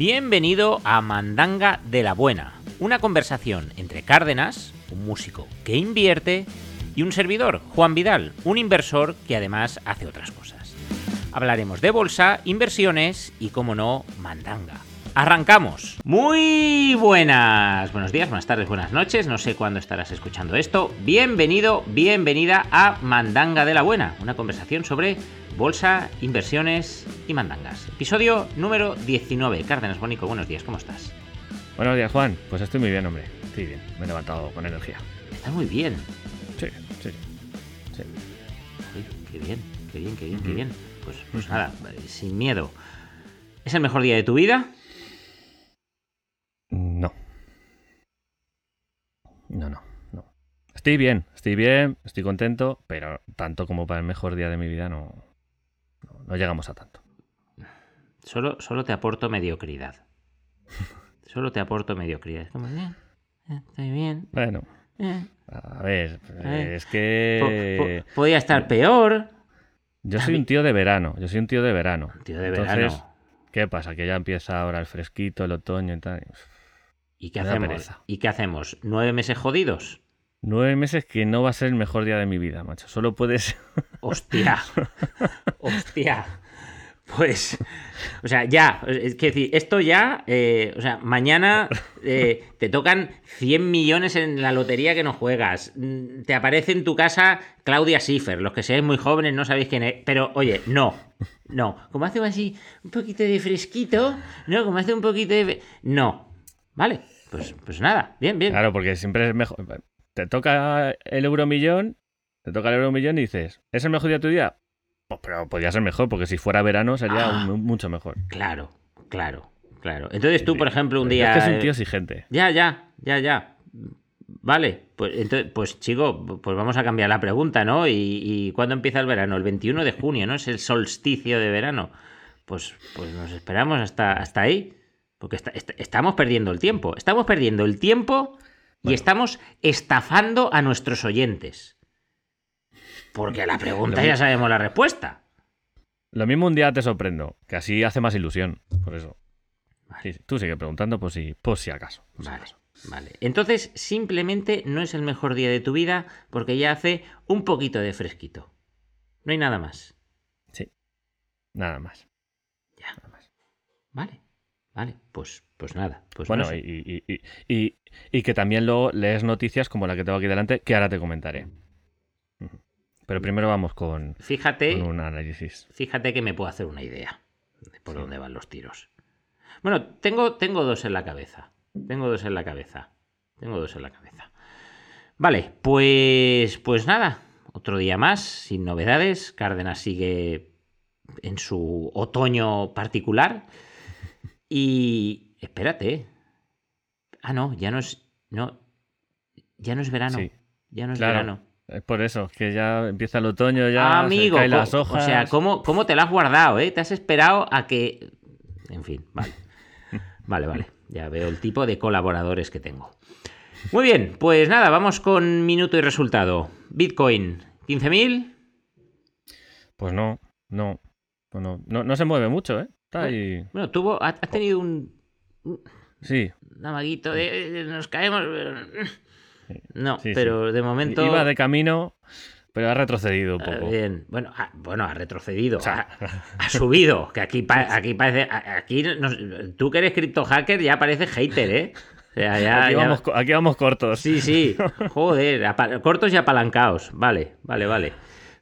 Bienvenido a Mandanga de la Buena, una conversación entre Cárdenas, un músico que invierte, y un servidor, Juan Vidal, un inversor que además hace otras cosas. Hablaremos de bolsa, inversiones y, como no, mandanga. Arrancamos. Muy buenas. Buenos días, buenas tardes, buenas noches. No sé cuándo estarás escuchando esto. Bienvenido, bienvenida a Mandanga de la Buena, una conversación sobre bolsa, inversiones y mandangas. Episodio número 19. Cárdenas Bonico, buenos días, ¿cómo estás? Buenos días, Juan. Pues estoy muy bien, hombre. Estoy bien. Me he levantado con energía. Está muy bien. Sí, sí. sí. Uy, qué bien, qué bien, qué bien, qué bien. Pues, pues nada, sin miedo. ¿Es el mejor día de tu vida? No. No, no, no. Estoy bien, estoy bien, estoy contento, pero tanto como para el mejor día de mi vida no, no, no llegamos a tanto. Solo, solo te aporto mediocridad. Solo te aporto mediocridad. Es como, eh, eh, estoy bien. Bueno, eh, a ver, es que po- podía estar peor. yo soy un tío de verano, yo soy un tío de verano. Tío de Entonces, verano. ¿qué pasa? Que ya empieza ahora el fresquito, el otoño y tal. ¿Y qué me hacemos? ¿Y qué hacemos? ¿Nueve meses jodidos? Nueve meses que no va a ser el mejor día de mi vida, macho. Solo puedes. Hostia. Hostia. Pues, o sea, ya, es que decir, esto ya, eh, o sea, mañana eh, te tocan 100 millones en la lotería que no juegas. Mm, Te aparece en tu casa Claudia Schiffer. Los que seáis muy jóvenes no sabéis quién es. Pero, oye, no, no. Como hace así un poquito de fresquito, no, como hace un poquito de... No. Vale, pues, pues nada, bien, bien. Claro, porque siempre es mejor. Te toca el euromillón, te toca el euromillón y dices, ¿es el mejor día de tu día? Pues, pero podría ser mejor, porque si fuera verano sería Ah. un- mucho mejor. Claro, claro, claro. Entonces tú, por ejemplo, un día... Es que soy un tío exigente. Ya, ya, ya, ya. Vale, pues entonces, pues chico, pues vamos a cambiar la pregunta, ¿no? ¿Y, y cuándo empieza el verano? El 21 de junio, ¿no? Es el solsticio de verano. Pues, pues nos esperamos hasta, hasta ahí. Porque esta- esta- estamos perdiendo el tiempo. Estamos perdiendo el tiempo y estamos estafando a nuestros oyentes. Porque a la pregunta ya sabemos la respuesta. Lo mismo un día te sorprendo, que así hace más ilusión. Por eso. Vale. Sí, sí. Tú sigue preguntando por si, por si acaso. por si Vale, acaso. vale. Entonces, simplemente no es el mejor día de tu vida porque ya hace un poquito de fresquito. No hay nada más. Sí. Nada más. Ya. Nada más. Vale, vale, pues, pues nada. Pues Bueno, no sé. y, y- y- y- que también luego lees noticias como la que tengo aquí delante, que ahora te comentaré. Pero primero vamos con, fíjate, con un análisis. fíjate que me puedo hacer una idea de por dónde van los tiros. Bueno, tengo, tengo dos en la cabeza. Tengo dos en la cabeza. Tengo dos en la cabeza. Vale, pues, pues nada. Otro día más, sin novedades. Cárdenas sigue en su otoño particular. Y espérate. Ah, no, ya no es. No. Ya no es verano. Sí, Ya no es claro. verano. Es por eso, que ya empieza el otoño, ya Amigo, se caen co- las hojas. o sea, ¿cómo, ¿cómo te lo has guardado, eh? Te has esperado a que... En fin, vale. Vale, vale. Ya veo el tipo de colaboradores que tengo. Muy bien, pues nada, vamos con minuto y resultado. Bitcoin, 15.000. Pues no, no, no, no, no, no se mueve mucho, ¿eh? Está ahí. Bueno, tuvo, ha, ha tenido un, Sí, un amaguito de... eh, Nos caemos... pero- No, Sí, sí. pero de momento... iba de camino, pero ha retrocedido un Ah, poco. Bien, bueno, ha, bueno, ha retrocedido, O sea, ha, ha subido, que aquí, pa- aquí parece, aquí nos- tú que eres cripto hacker ya pareces hater, ¿eh? O sea, ya, aquí, ya- Vamos, co- aquí vamos cortos. sí, sí, joder, apa- cortos y apalancados, vale, vale, vale.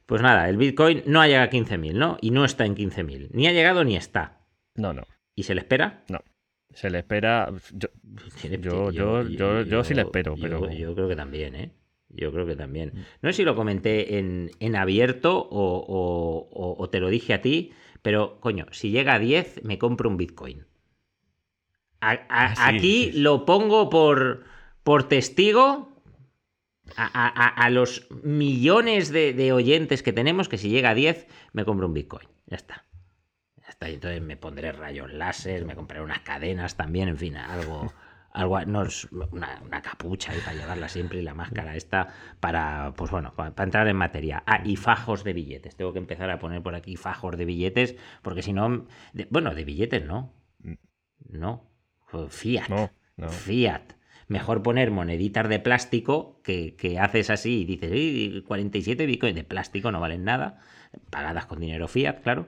Pues nada, el Bitcoin no ha llegado a 15.000, ¿no? Y no está en 15.000, ni ha llegado ni está. No, no, ¿Y se le espera? no. Se le espera. yo- Yo- yo- yo- yo sí le espero, pero- Yo creo que también, ¿eh? Yo creo que también. No sé si lo comenté en, en abierto o, o- o- o te lo dije a ti, pero coño, si llega a 10, me compro un Bitcoin. A- a- Ah, sí, aquí sí, lo pongo por, por testigo a- a los millones de, de oyentes que tenemos que si llega a 10, me compro un Bitcoin. Ya está. Está. Y entonces me pondré rayos láser, me compraré unas cadenas también, en fin, algo, algo no una, una capucha ahí para llevarla siempre y la máscara esta para, pues bueno, para, para entrar en materia. Ah, y fajos de billetes. Tengo que empezar a poner por aquí fajos de billetes, porque si no, de- bueno, de billetes no. No. Fiat. No, no. Fiat. Mejor poner moneditas de plástico que, que haces así y dices, "Ey, 47 bitcoins de plástico no valen nada, pagadas con dinero fiat, claro.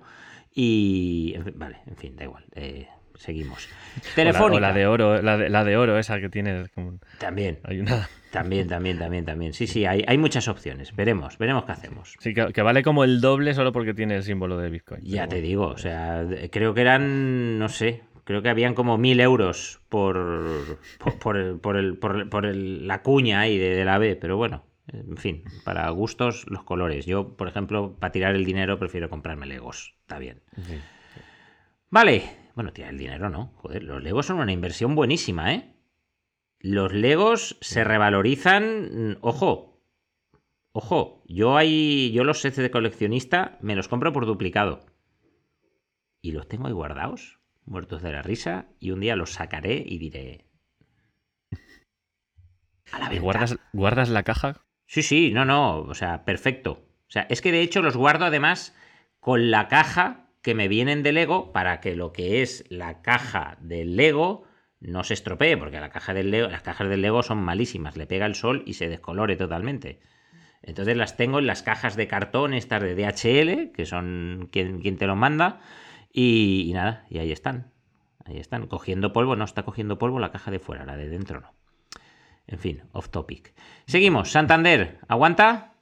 Y, vale, en fin, da igual. eh, seguimos. O la, Telefónica. o la de oro, la de, la de oro, esa que tiene. como- También, Hay una. también, también, también, también. Sí, sí, hay, hay muchas opciones. Veremos, veremos qué hacemos. Sí, que, que vale como el doble solo porque tiene el símbolo de Bitcoin. Ya te bueno. digo, o sea, creo que eran, no sé, creo que habían como mil euros por, por, por el- por el- por el- por el- la cuña ahí de, de la B, pero bueno, en fin, para gustos los colores. Yo, por ejemplo, para tirar el dinero prefiero comprarme Legos, está bien. Sí. Vale, bueno, tirar el dinero no, joder, los Legos son una inversión buenísima, ¿eh? Los Legos se revalorizan, ojo, ojo, yo hay, yo los sets de coleccionista me los compro por duplicado y los tengo ahí guardados, muertos de la risa, y un día los sacaré y diré. A la ¿Y venta. guardas, guardas la caja? Sí, sí, no, no, o sea, perfecto. O sea, es que de hecho los guardo además con la caja que me vienen de Lego para que lo que es la caja del Lego no se estropee, porque la caja del Lego, las cajas del Lego son malísimas, le pega el sol y se descolore totalmente. Entonces las tengo en las cajas de cartón, estas de DHL, que son quien, quien te lo manda, y, y nada, y ahí están. Ahí están, cogiendo polvo, no está cogiendo polvo la caja de fuera, la de dentro no. En fin, off topic. Seguimos, Santander, ¿aguanta?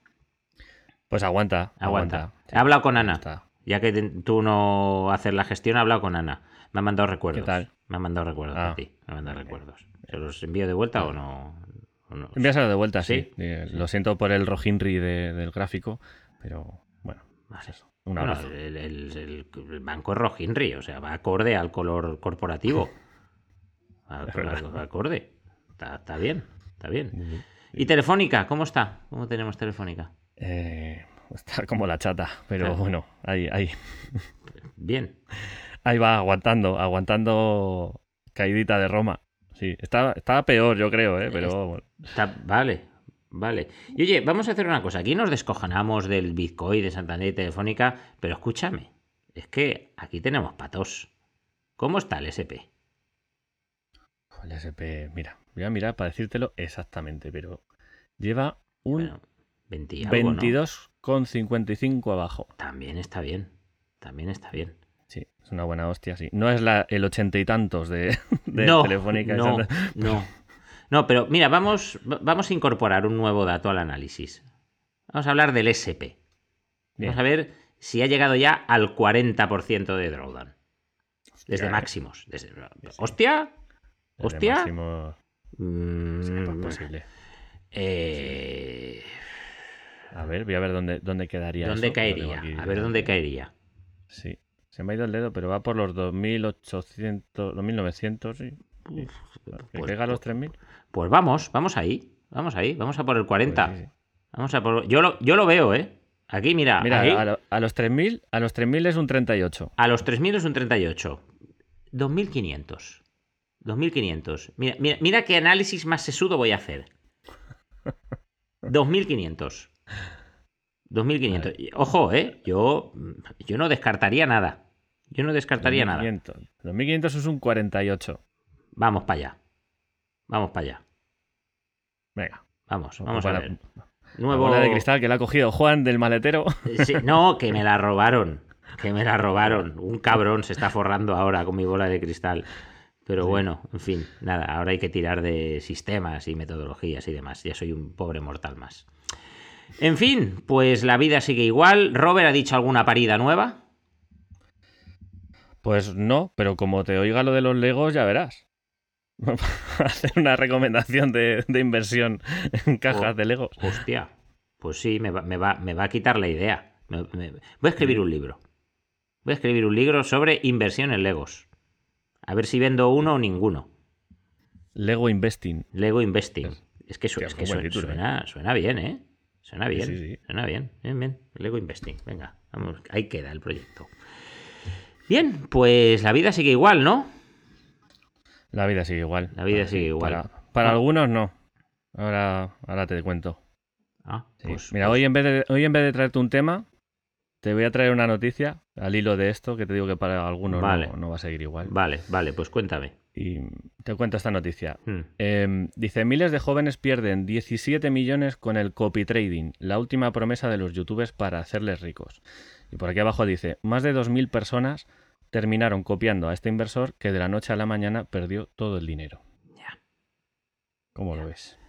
Pues aguanta. Aguanta. Aguanta. He hablado con Ana. Está. Ya que tú no haces la gestión, he hablado con Ana. Me ha mandado recuerdos. ¿Qué tal? Me ha mandado recuerdos Ah. a ti. Me ha mandado recuerdos. ¿Se los envío de vuelta o no? ¿O no? Envíaselo de vuelta, sí. Sí, Lo siento por el rojinri de- del gráfico, pero bueno, Vale. eso. Un Bueno, el, el- el- el banco es rojinri, o sea, va acorde al color corporativo. Es verdad. va acorde. Está, está bien, está bien. ¿Y Telefónica? ¿Cómo está? ¿Cómo tenemos Telefónica? Eh, está como la chata, pero Ah. bueno, ahí, ahí, Bien. ahí va aguantando, aguantando caidita de Roma. Sí, estaba, estaba peor, yo creo, ¿eh? pero bueno. Está- vale, vale. Y oye, vamos a hacer una cosa. Aquí nos descojonamos del Bitcoin, de Santander y Telefónica, pero escúchame, es que aquí tenemos patos. ¿Cómo está el SP? el SP, mira, voy a mirar para decírtelo exactamente, pero lleva un Bueno, 20 y algo, ¿no? 22,55 abajo. También está bien, también está bien. Sí, es una buena hostia, sí. No es la, el ochenta y tantos de, de no, Telefónica. no, no. No, pero mira, vamos, va- vamos a incorporar un nuevo dato al análisis. Vamos a hablar del SP. Bien. Vamos a ver si ha llegado ya al 40% de drawdown. Desde Hostia, máximos. Desde... sí. ¿Hostia? ¿Hostia? máximo- Mm, pues posible. eh, A ver, voy a ver dónde, dónde quedaría. ¿Dónde eso, caería? A ver dónde caería. Sí, se me ha ido el dedo, pero va por los 2800, 2900, sí. Que Pues- caiga a los 3000. Pues vamos, vamos ahí. Vamos ahí, vamos a por el 40. Pues sí, sí. Vamos a por... yo, lo, yo lo veo, ¿eh? Aquí, mira, Mira, ahí, a, lo- a los 3000, a los 3000 es un 38. a los 3.000 es un 38. 2.500. 2.500. Mira, mira, mira qué análisis más sesudo voy a hacer. 2.500. 2.500. Y, Ojo, ¿eh? Yo, yo no descartaría nada. Yo no descartaría nada. 2500. 2500 es un 48. Vamos para allá. Vamos para allá. Venga. Vamos, vamos a ver. La Nuevo... bola de cristal que la ha cogido Juan del maletero. Sí, no, que me la robaron. Que me la robaron. Un cabrón se está forrando ahora con mi bola de cristal. Pero bueno, en fin, nada, ahora hay que tirar de sistemas y metodologías y demás. Ya soy un pobre mortal más. En fin, pues la vida sigue igual. Robert ha dicho alguna parida nueva. Pues no, pero como te oiga lo de los Legos, ya verás. Hacer una recomendación de, de inversión en cajas Oh. de Legos. Hostia, pues sí, me va, me va- me va a quitar la idea. Me- voy a escribir un libro. Voy a escribir un libro sobre inversión en Legos. A ver si vendo uno o ninguno. Lego Investing. Lego Investing. Es que, su- Hostia, es qué que buen su- título, suena, suena bien, ¿eh? Suena bien. sí, sí. Suena bien. Bien, bien. Lego Investing. Venga, vamos. Ahí queda el proyecto. Bien, pues la vida sigue igual, ¿no? La vida sigue igual. La vida sigue igual. Para, para Ah. algunos no. Ahora, ahora te cuento. Ah, Sí. pues, Mira, pues- hoy en, vez de, hoy en vez de traerte un tema, te voy a traer una noticia al hilo de esto que te digo que para algunos no, va a seguir igual. Vale, vale, pues cuéntame. Y te cuento esta noticia. Hmm. Em, dice, miles de jóvenes pierden 17 millones con el copy trading, la última promesa de los youtubers para hacerles ricos. Y por aquí abajo dice, más de 2.000 personas terminaron copiando a este inversor que de la noche a la mañana perdió todo el dinero. Ya. ¿Cómo lo ves?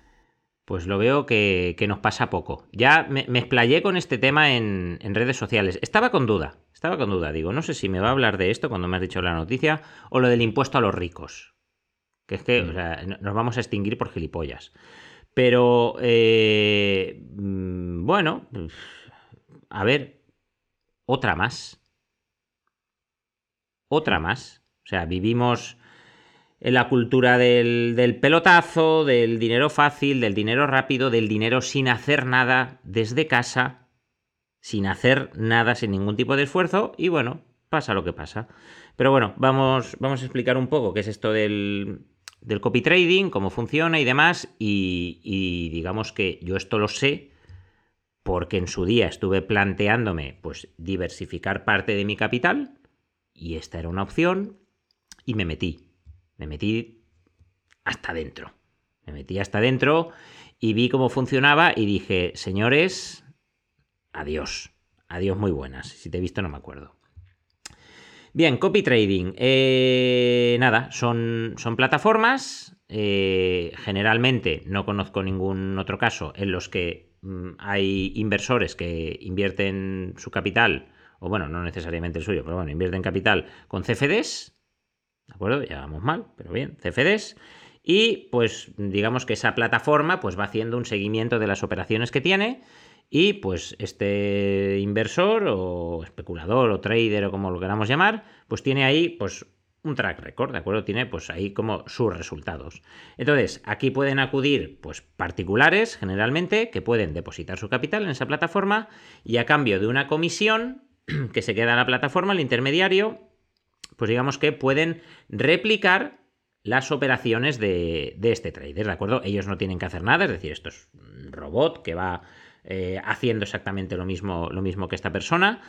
Pues lo veo que, nos pasa poco. Ya me, explayé con este tema en, redes sociales. Estaba con duda, estaba con duda. Digo, no sé si me va a hablar de esto cuando me has dicho la noticia o lo del impuesto a los ricos. Que es que mm. nos vamos a extinguir por gilipollas. Pero, eh, mm, bueno, a ver, otra más. Otra más. O sea, vivimos en la cultura del, pelotazo, del dinero fácil, del dinero rápido, del dinero sin hacer nada desde casa, sin hacer nada, sin ningún tipo de esfuerzo, y bueno, pasa lo que pasa. Pero bueno, vamos, vamos a explicar un poco qué es esto del, del copy trading, cómo funciona y demás, y, y digamos que yo esto lo sé porque en su día estuve planteándome pues diversificar parte de mi capital, y esta era una opción, y me metí. Me metí hasta adentro. Me metí hasta adentro y vi cómo funcionaba y dije, señores, adiós. Adiós muy buenas. Si te he visto no me acuerdo. Bien, copy trading. Eh, nada, son, son plataformas. Eh, generalmente no conozco ningún otro caso en los que mm, hay inversores que invierten su capital, o bueno, no necesariamente el suyo, pero bueno, invierten capital con CFDs, ¿De acuerdo? Ya vamos mal, pero bien, CFDs. Y pues digamos que esa plataforma pues va haciendo un seguimiento de las operaciones que tiene y pues este inversor o especulador o trader o como lo queramos llamar, pues tiene ahí pues un track record, ¿de acuerdo? Tiene pues ahí como sus resultados. Entonces, aquí pueden acudir pues particulares generalmente que pueden depositar su capital en esa plataforma y a cambio de una comisión que se queda en la plataforma, el intermediario pues digamos que pueden replicar las operaciones de, este trader, ¿de acuerdo? Ellos no tienen que hacer nada, es decir, esto es un robot que va eh, haciendo exactamente lo mismo, lo mismo que esta persona.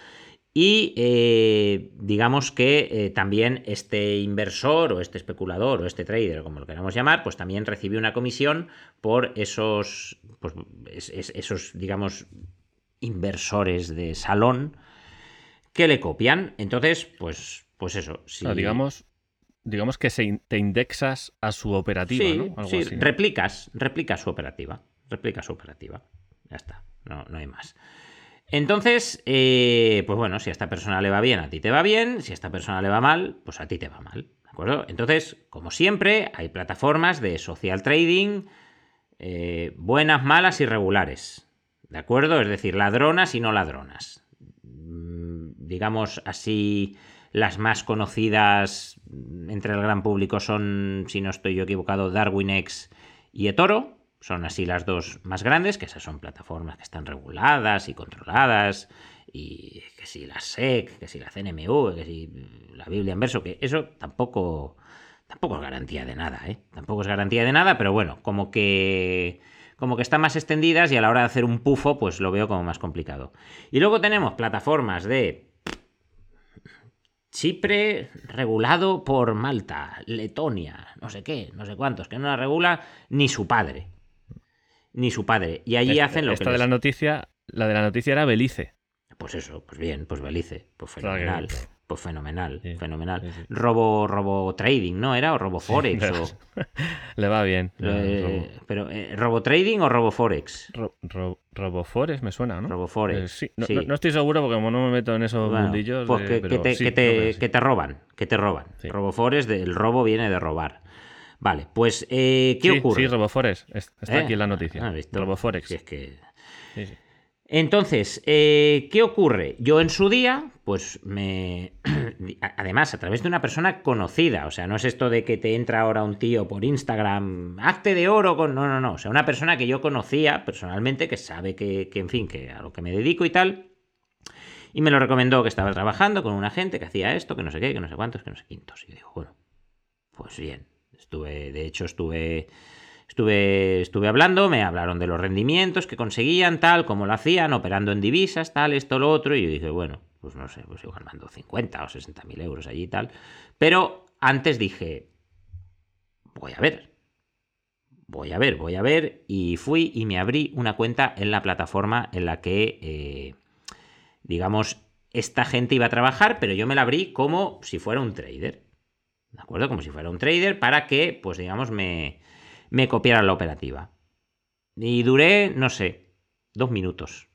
Y eh, digamos que eh, también este inversor o este especulador o este trader, como lo queramos llamar, pues también recibe una comisión por esos, pues, esos digamos, inversores de salón que le copian. Entonces, pues pues eso. Si... digamos, digamos que te indexas a su operativa, ¿no? sí, replicas, replicas su operativa. Replica su operativa. Ya está, no, no hay más. Entonces, eh, pues bueno, si a esta persona le va bien, a ti te va bien. Si a esta persona le va mal, pues a ti te va mal. ¿De acuerdo? Entonces, como siempre, hay plataformas de social trading eh, buenas, malas y regulares. ¿De acuerdo? Es decir, ladronas y no ladronas. Mm, digamos así las más conocidas entre el gran público son, si no estoy yo equivocado, DarwinX y eToro. Son así las dos más grandes, que esas son plataformas que están reguladas y controladas. Y que si la SEC, que si la CNMU, que si la Biblia en verso, que eso tampoco, tampoco es garantía de nada, ¿eh? Tampoco es garantía de nada, pero bueno, como que como que están más extendidas y a la hora de hacer un pufo, pues lo veo como más complicado. Y luego tenemos plataformas de Chipre regulado por Malta, Letonia, no sé qué, no sé cuántos, que no la regula ni su padre. Ni su padre. Y allí hacen lo esta que. de la noticia, la de la noticia era Belice. Pues eso, pues bien, pues Belice, pues fenomenal. Pues fenomenal, fenomenal. Robo, robo trading, ¿no? ¿Era? O robo forex. o... Le va bien. Eh, pero, eh, ¿robo trading o robo forex? robo forex me suena, ¿no? Robo forex. Eh, sí. No, estoy seguro porque como no me meto en esos mundillos. Pues que, te, roban, que te roban. Robo forex, el robo viene de robar. Vale, pues, ¿qué ocurre? Sí, RoboForex. Está aquí en la noticia. Ah, RoboForex. Sí, es que... Entonces, eh, ¿qué ocurre? Yo en su día, pues me... Además, a través de una persona conocida, o sea, no es esto de que te entra ahora un tío por Instagram, acte de oro con... No, no, no, o sea, una persona que yo conocía personalmente, que sabe que, que en fin, que a lo que me dedico y tal, y me lo recomendó que estaba trabajando con una gente que hacía esto, que no sé qué, que no sé cuántos, que no sé quintos. Y digo, bueno, pues bien, estuve, de hecho estuve Estuve, estuve hablando, me hablaron de los rendimientos que conseguían, tal, cómo lo hacían, operando en divisas, tal, esto, lo otro, y yo dije, bueno, pues no sé, pues igual mando 50 o 60 mil euros allí y tal. Pero antes dije, voy a ver, voy a ver, voy a ver, y fui y me abrí una cuenta en la plataforma en la que, eh, digamos, esta gente iba a trabajar, pero yo me la abrí como si fuera un trader. ¿De acuerdo? Como si fuera un trader para que, pues digamos, me, me copiaran la operativa. Y duré, no sé, dos minutos.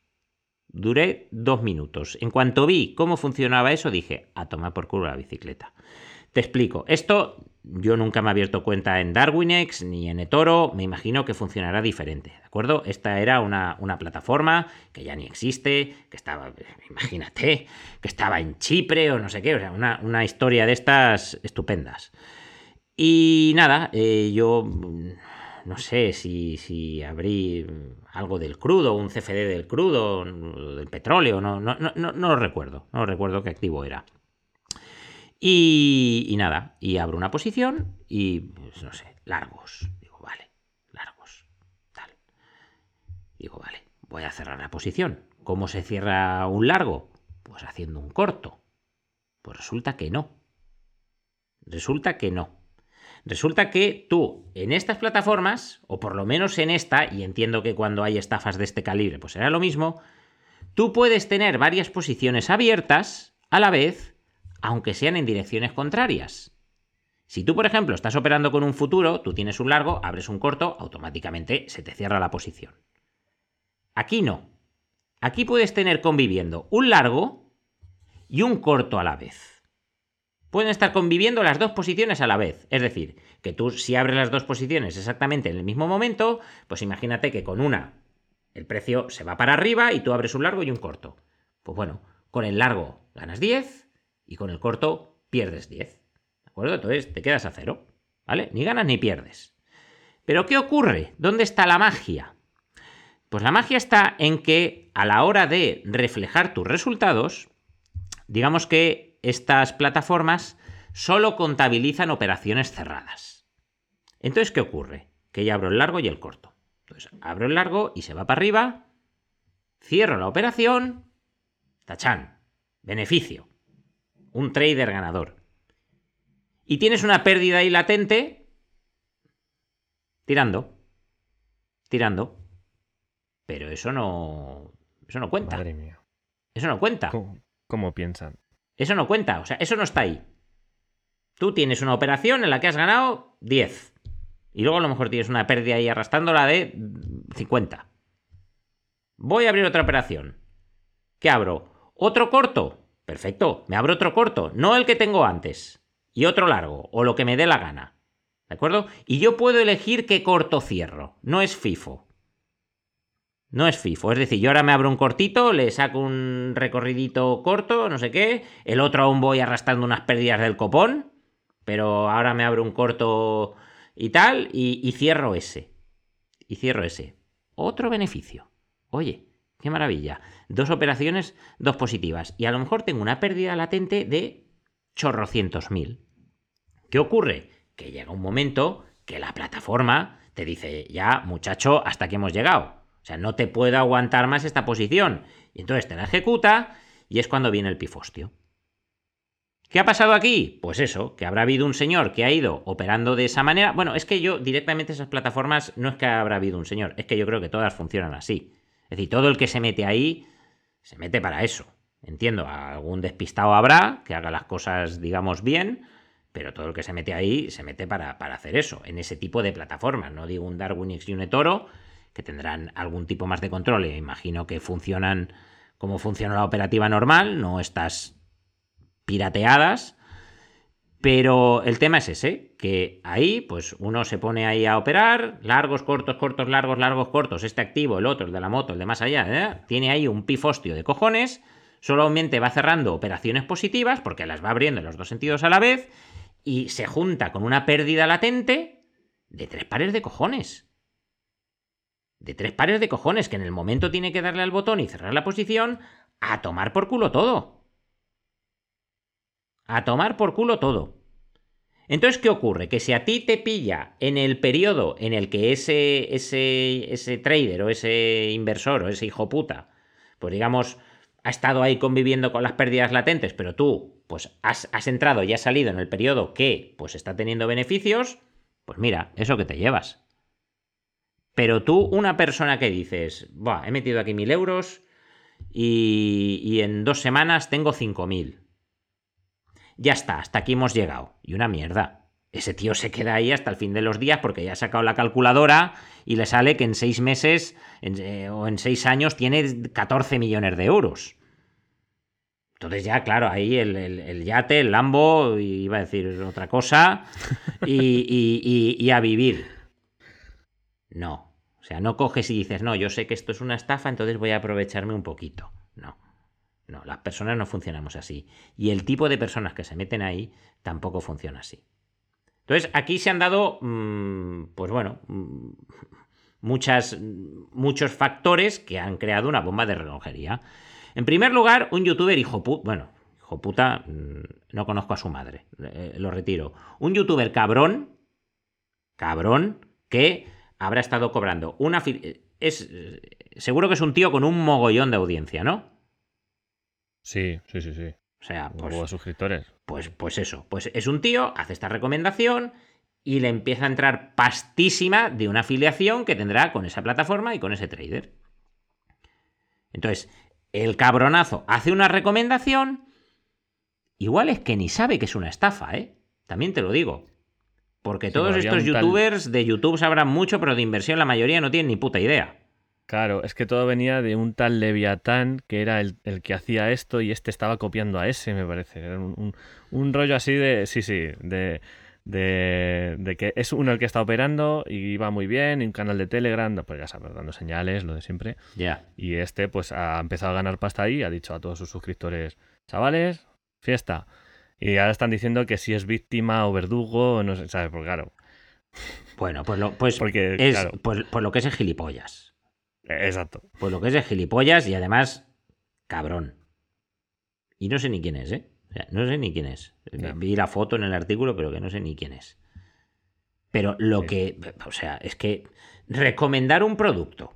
Duré dos minutos. En cuanto vi cómo funcionaba eso, dije, a tomar por culo la bicicleta. Te explico. Esto yo nunca me he abierto cuenta en Darwinex ni en eToro. Me imagino que funcionará diferente. ¿De acuerdo? Esta era una, plataforma que ya ni existe, que estaba, imagínate, que estaba en Chipre o no sé qué. O sea, una, historia de estas estupendas. Y nada, eh, yo no sé si, si abrí algo del crudo, un CFD del crudo, del petróleo, no, no, no, no, lo recuerdo, no recuerdo qué activo era. Y, nada, y abro una posición y, pues, no sé, largos. Digo, vale, largos, tal. Digo, vale, voy a cerrar la posición. ¿Cómo se cierra un largo? Pues haciendo un corto. Pues resulta que no. Resulta que no. Resulta que tú en estas plataformas, o por lo menos en esta, y entiendo que cuando hay estafas de este calibre, pues será lo mismo, tú puedes tener varias posiciones abiertas a la vez, aunque sean en direcciones contrarias. Si tú, por ejemplo, estás operando con un futuro, tú tienes un largo, abres un corto, automáticamente se te cierra la posición. Aquí no. Aquí puedes tener conviviendo un largo y un corto a la vez pueden estar conviviendo las dos posiciones a la vez. Es decir, que tú si abres las dos posiciones exactamente en el mismo momento, pues imagínate que con una el precio se va para arriba y tú abres un largo y un corto. Pues bueno, con el largo ganas 10 y con el corto pierdes 10. ¿De acuerdo? Entonces te quedas a cero. ¿Vale? Ni ganas ni pierdes. Pero ¿qué ocurre? ¿Dónde está la magia? Pues la magia está en que a la hora de reflejar tus resultados, digamos que estas plataformas solo contabilizan operaciones cerradas. Entonces, ¿qué ocurre? Que ya abro el largo y el corto. Entonces, abro el largo y se va para arriba, cierro la operación, tachán, beneficio, un trader ganador. Y tienes una pérdida ahí latente, tirando, tirando. Pero eso no, eso no cuenta. Madre mía. Eso no cuenta. cómo piensan? Eso no cuenta, o sea, eso no está ahí. Tú tienes una operación en la que has ganado 10. Y luego a lo mejor tienes una pérdida ahí arrastrándola de 50. Voy a abrir otra operación. ¿Qué abro? ¿Otro corto? Perfecto, me abro otro corto, no el que tengo antes. Y otro largo, o lo que me dé la gana. ¿De acuerdo? Y yo puedo elegir qué corto cierro. No es FIFO. No es FIFO. Es decir, yo ahora me abro un cortito, le saco un recorridito corto, no sé qué. El otro aún voy arrastrando unas pérdidas del copón. Pero ahora me abro un corto y tal. Y, cierro ese. Y cierro ese. Otro beneficio. Oye, qué maravilla. Dos operaciones, dos positivas. Y a lo mejor tengo una pérdida latente de chorrocientos mil. ¿Qué ocurre? Que llega un momento que la plataforma te dice, ya, muchacho, hasta que hemos llegado. O sea, no te puedo aguantar más esta posición. Y entonces te la ejecuta y es cuando viene el pifostio. ¿Qué ha pasado aquí? Pues eso, que habrá habido un señor que ha ido operando de esa manera. Bueno, es que yo directamente esas plataformas no es que habrá habido un señor, es que yo creo que todas funcionan así. Es decir, todo el que se mete ahí se mete para eso. Entiendo, algún despistado habrá que haga las cosas, digamos, bien, pero todo el que se mete ahí se mete para, para hacer eso, en ese tipo de plataformas. No digo un Darwinix y un eToro, que tendrán algún tipo más de control. E imagino que funcionan como funciona la operativa normal, no estas pirateadas. Pero el tema es ese, que ahí, pues uno se pone ahí a operar, largos, cortos, cortos, largos, largos, cortos, este activo, el otro, el de la moto, el de más allá, ¿eh? tiene ahí un pifostio de cojones, solamente va cerrando operaciones positivas, porque las va abriendo en los dos sentidos a la vez, y se junta con una pérdida latente de tres pares de cojones de tres pares de cojones que en el momento tiene que darle al botón y cerrar la posición, a tomar por culo todo. A tomar por culo todo. Entonces, ¿qué ocurre? Que si a ti te pilla en el periodo en el que ese, ese, ese trader o ese inversor o ese hijo puta, pues digamos, ha estado ahí conviviendo con las pérdidas latentes, pero tú, pues has, has entrado y has salido en el periodo que, pues está teniendo beneficios, pues mira, eso que te llevas. Pero tú, una persona que dices, Buah, he metido aquí mil euros y, en dos semanas tengo cinco mil ya está, hasta aquí hemos llegado. Y una mierda. Ese tío se queda ahí hasta el fin de los días porque ya ha sacado la calculadora y le sale que en seis meses eh, o en seis años tiene 14 millones de euros. Entonces ya, claro, ahí el, yate, el Lambo, iba a decir otra cosa, y, y a vivir. No. Sea, no coges y dices, no, yo sé que esto es una estafa, entonces voy a aprovecharme un poquito. No. No, las personas no funcionamos así. Y el tipo de personas que se meten ahí tampoco funciona así. Entonces, aquí se han dado, mm, pues bueno, mm, muchas, muchos factores que han creado una bomba de relojería. En primer lugar, un youtuber hijo puta, bueno, hijo puta, mm, no conozco a su madre, eh, lo retiro. Un youtuber cabrón, cabrón, que habrá estado cobrando una... Es, seguro que es un tío con un mogollón de audiencia, ¿no? Sí, sí, sí, sí. O sea, pues, suscriptores. Pues, pues eso, pues es un tío, hace esta recomendación y le empieza a entrar pastísima de una afiliación que tendrá con esa plataforma y con ese trader. Entonces, el cabronazo hace una recomendación, igual es que ni sabe que es una estafa, ¿eh? También te lo digo. Porque todos estos youtubers de YouTube sabrán mucho, pero de inversión la mayoría no tienen ni puta idea. Claro, es que todo venía de un tal Leviatán que era el, que hacía esto y este estaba copiando a ese, me parece. Era un, rollo así de, sí, sí, de, de, que es uno el que está operando y iba muy bien, y un canal de Telegram, pues ya sabes, dando señales, lo de siempre. Ya. Y este pues ha empezado a ganar pasta ahí, ha dicho a todos sus suscriptores, chavales, fiesta. Y ahora están diciendo que si es víctima o verdugo, no sé, ¿sabes? Pues claro. Bueno, pues lo, pues Porque, es, pues, pues lo que es el gilipollas. Exacto. Pues lo que es de gilipollas y además cabrón. Y no sé ni quién es, ¿eh? no sé ni quién es. Vi la foto en el artículo, pero que no sé ni quién es. Pero lo que, o sea, es que recomendar un producto.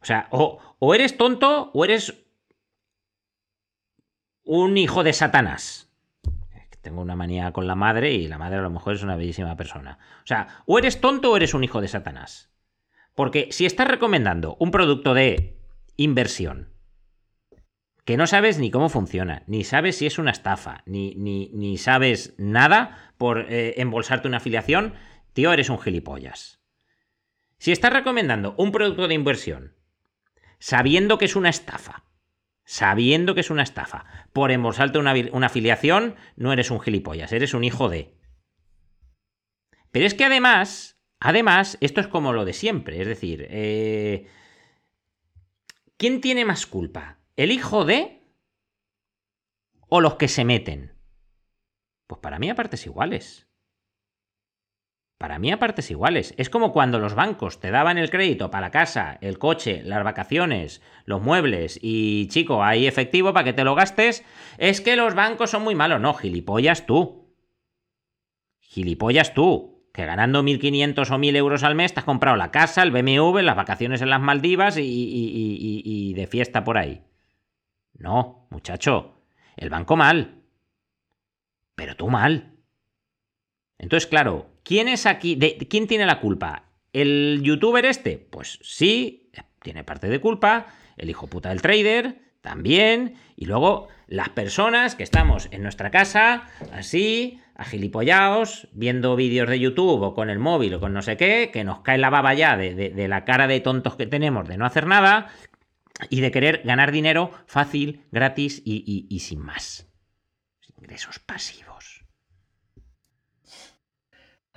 O sea, o, o eres tonto o eres un hijo de Satanás. Tengo una manía con la madre y la madre a lo mejor es una bellísima persona. O sea, o eres tonto o eres un hijo de Satanás. Porque si estás recomendando un producto de inversión que no sabes ni cómo funciona, ni sabes si es una estafa, ni, ni, sabes nada por eh, embolsarte una afiliación, tío, eres un gilipollas. Si estás recomendando un producto de inversión sabiendo que es una estafa, sabiendo que es una estafa, por embolsarte una, una no eres un gilipollas, eres un hijo de... Pero es que además Además, esto es como lo de siempre, es decir, eh, ¿quién tiene más culpa? ¿El hijo de o los que se meten? Pues para mí a partes iguales. Para mí a partes iguales. Es como cuando los bancos te daban el crédito para la casa, el coche, las vacaciones, los muebles y chico, hay efectivo para que te lo gastes. Es que los bancos son muy malos. No, gilipollas tú. Gilipollas tú que ganando 1.500 o 1.000 euros al mes te has comprado la casa, el BMW, las vacaciones en las Maldivas y, de fiesta por ahí. No, muchacho, el banco mal. Pero tú mal. Entonces, claro, ¿quién es aquí? ¿Quién tiene la culpa? ¿El youtuber este? Pues sí, tiene parte de culpa. El hijo puta del trader, también. Y luego las personas que estamos en nuestra casa, así, agilipollados, viendo vídeos de YouTube o con el móvil o con no sé qué, que nos cae la baba ya de, la cara de tontos que tenemos de no hacer nada y de querer ganar dinero fácil, gratis y, sin más. Ingresos pasivos.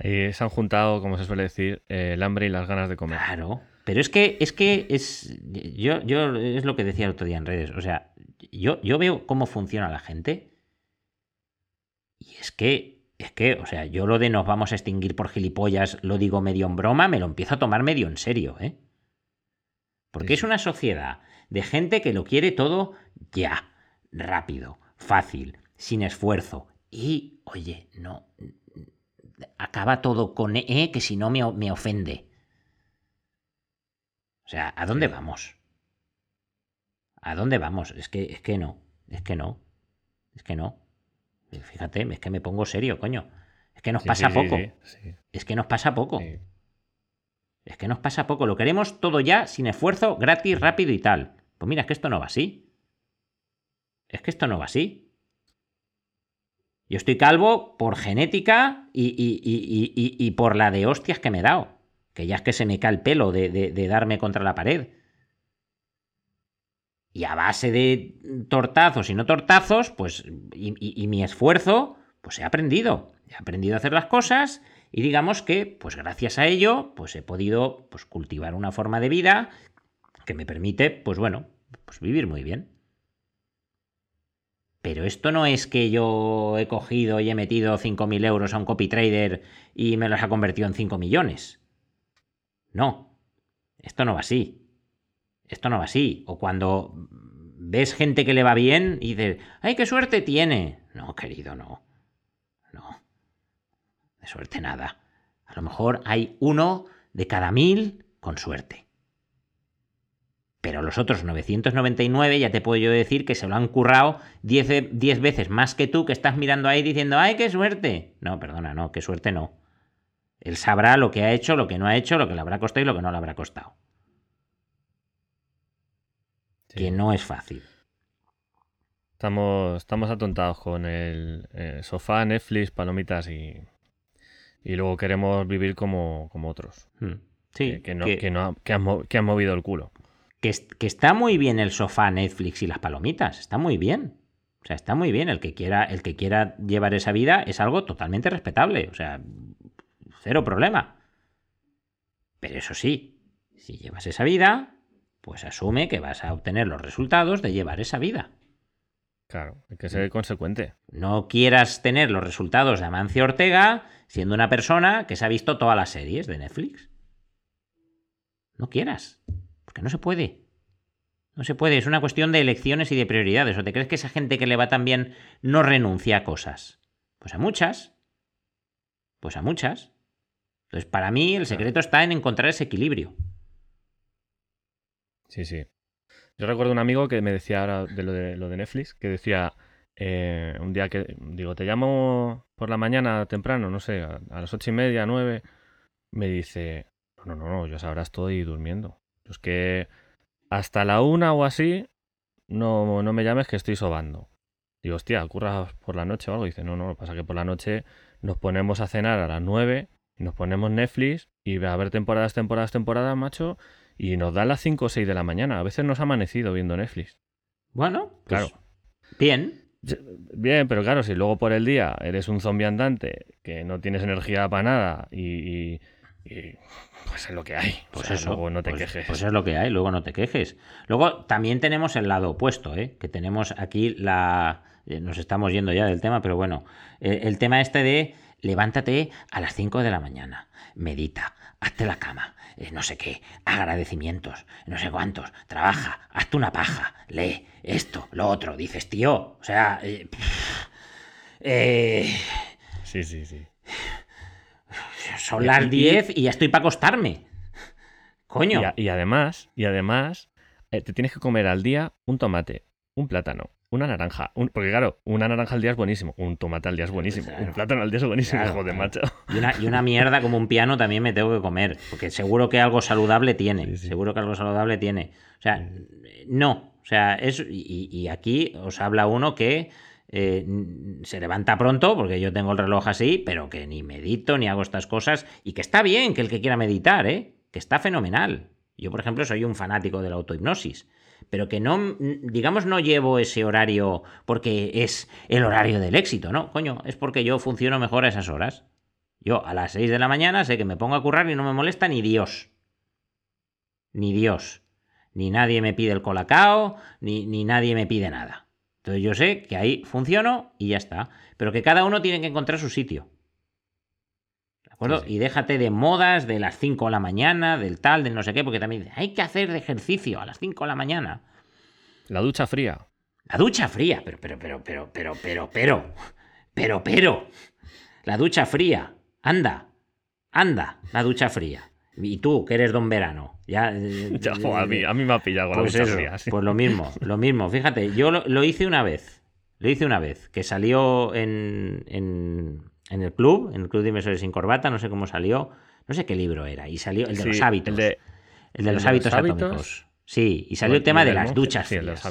Ahí se han juntado, como se suele decir, eh, el hambre y las ganas de comer. Claro. Pero es que, es que es. Yo, yo es lo que decía el otro día en redes. O sea, yo, yo veo cómo funciona la gente y es que, es que, o sea, yo lo de nos vamos a extinguir por gilipollas lo digo medio en broma, me lo empiezo a tomar medio en serio, ¿eh? Porque es una sociedad de gente que lo quiere todo ya, rápido, fácil, sin esfuerzo, Y, oye, no. Acaba todo con E, que si no me, me ofende. O sea, ¿a dónde vamos? ¿A dónde vamos? Es que, es que no. Es que no. Es que no. Fíjate, es que me pongo serio, coño. Es que nos pasa poco. es que nos pasa poco. Es que nos pasa poco. Lo queremos todo ya, sin esfuerzo, gratis, rápido y tal. Pues mira, es que esto no va así. Es que esto no va así. Yo estoy calvo por genética y, por la de hostias que me he dado. Que ya es que se me cae el pelo de, de darme contra la pared. Y a base de tortazos y no tortazos, pues, y, mi esfuerzo, pues he aprendido. He aprendido a hacer las cosas y digamos que, pues gracias a ello, pues he podido pues, cultivar una forma de vida que me permite, pues bueno, pues vivir muy bien. Pero esto no es que yo he cogido y he metido 5.000 euros a un copy trader y me los ha convertido en 5 millones. No, esto no va así esto no va así. O cuando ves gente que le va bien y dices, ¡ay, qué suerte tiene! No, querido, no. No. De suerte nada. A lo mejor hay uno de cada mil con suerte. Pero los otros 999 ya te puedo yo decir que se lo han currado 10, veces más que tú que estás mirando ahí diciendo, ¡ay, qué suerte! No, perdona, no, qué suerte no. Él sabrá lo que ha hecho, lo que no ha hecho, lo que le habrá costado y lo que no le habrá costado que no es fácil. Estamos, estamos atontados con el eh, sofá, Netflix, palomitas y, y luego queremos vivir como, otros. Hmm. Sí, que, no, que, no, que, han, movido el culo. Que, que, está muy bien el sofá, Netflix y las palomitas. Está muy bien. O sea, está muy bien. El que quiera, el que quiera llevar esa vida es algo totalmente respetable. O sea, cero problema. Pero eso sí, si llevas esa vida, pues asume que vas a obtener los resultados de llevar esa vida. Claro, hay que ser consecuente. No quieras tener los resultados de Amancio Ortega siendo una persona que se ha visto todas las series de Netflix. No quieras, porque no se puede. No se puede, es una cuestión de elecciones y de prioridades. ¿O te crees que esa gente que le va tan bien no renuncia a cosas? Pues a muchas. Pues a muchas. Entonces, para mí el secreto está en encontrar ese equilibrio. Sí, sí. Yo recuerdo un amigo que me decía ahora de lo de, lo de Netflix, que decía eh, un día que, digo, te llamo por la mañana temprano, no sé, a, las ocho y media, nueve, me dice, no, no, no, yo ahora estoy durmiendo. Que hasta la una o así, no, no me llames que estoy sobando. Digo, hostia, ¿curras por la noche o algo? Dice, no, no, pasa que por la noche nos ponemos a cenar a las nueve nos ponemos Netflix y a ver temporadas, temporadas, temporadas, macho, y nos da las 5 o 6 de la mañana. A veces nos ha amanecido viendo Netflix. Bueno, pues claro. Bien. Bien, pero claro, si luego por el día eres un zombie andante que no tienes energía para nada y, pues es lo que hay. Pues eso, luego no te pues, quejes. Pues es lo que hay, luego no te quejes. Luego también tenemos el lado opuesto, ¿eh? que tenemos aquí la... Eh, nos estamos yendo ya del tema, pero bueno, el, el tema este de levántate a las 5 de la mañana, medita, hazte la cama, eh, no sé qué, agradecimientos, no sé cuántos, trabaja, hazte una paja, lee esto, lo otro, dices, tío, o sea... Eh, eh, sí, sí, sí. Son las 10 y ya estoy para acostarme. Coño. Y, además, y además, te tienes que comer al día un tomate, un plátano, una naranja. porque claro, una naranja al día es buenísimo. Un tomate al día es buenísimo. Un plátano al día es buenísimo, joder, macho. Y una, mierda como un piano también me tengo que comer. Porque seguro que algo saludable tiene. Seguro que algo saludable tiene. O sea, no. O sea, es. Y, aquí os habla uno que. Eh, se levanta pronto, porque yo tengo el reloj así, pero que ni medito ni hago estas cosas. Y que está bien que el que quiera meditar, ¿eh? Que está fenomenal. Yo, por ejemplo, soy un fanático de la autohipnosis pero que no, digamos, no llevo ese horario porque es el horario del éxito, ¿no? Coño, es porque yo funciono mejor a esas horas. Yo a las 6 de la mañana sé que me pongo a currar y no me molesta ni Dios. Ni Dios. Ni nadie me pide el colacao, ni, ni nadie me pide nada. Entonces yo sé que ahí funciono y ya está. Pero que cada uno tiene que encontrar su sitio. Y déjate de modas de las 5 de la mañana, del tal, del no sé qué, porque también hay que hacer de ejercicio a las 5 de la mañana. La ducha fría. La ducha fría, pero, pero, pero, pero, pero, pero, pero. Pero, pero, la ducha fría. Anda, anda, la ducha fría. Y tú, que eres don verano. Ya, eh, a, mí, a, mí, me ha pillado pues la fría. Pues lo mismo, lo mismo. Fíjate, yo lo, hice una vez. Lo hice una vez, que salió en, en, el club, en el club de inversores sin corbata, no sé cómo salió, no sé qué libro era, y salió el de los hábitos. El de, los, hábitos atómicos. Sí, y salió el tema de las duchas frías.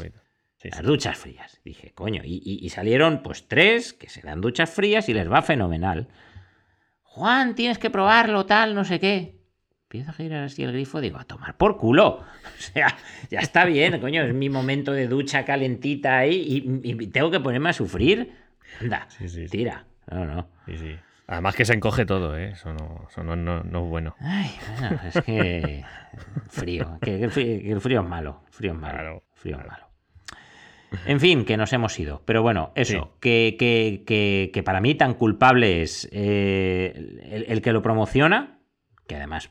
las duchas frías. Dije, coño, y, salieron pues tres que se dan duchas frías y les va fenomenal. Juan, tienes que probarlo, tal, no sé qué. Empiezo a girar así el grifo, digo, a tomar por culo. O sea, ya está bien, coño, es mi momento de ducha calentita ahí y, tengo que ponerme a sufrir. Anda, tira. No, no. Además que se encoge todo, ¿eh? Eso no, eso no, no, es bueno. Ay, bueno, es que frío, que el frío, es malo, frío es malo, frío es malo. En fin, que nos hemos ido. Pero bueno, eso, que, que, que, para mí tan culpable es eh, el, que lo promociona, que además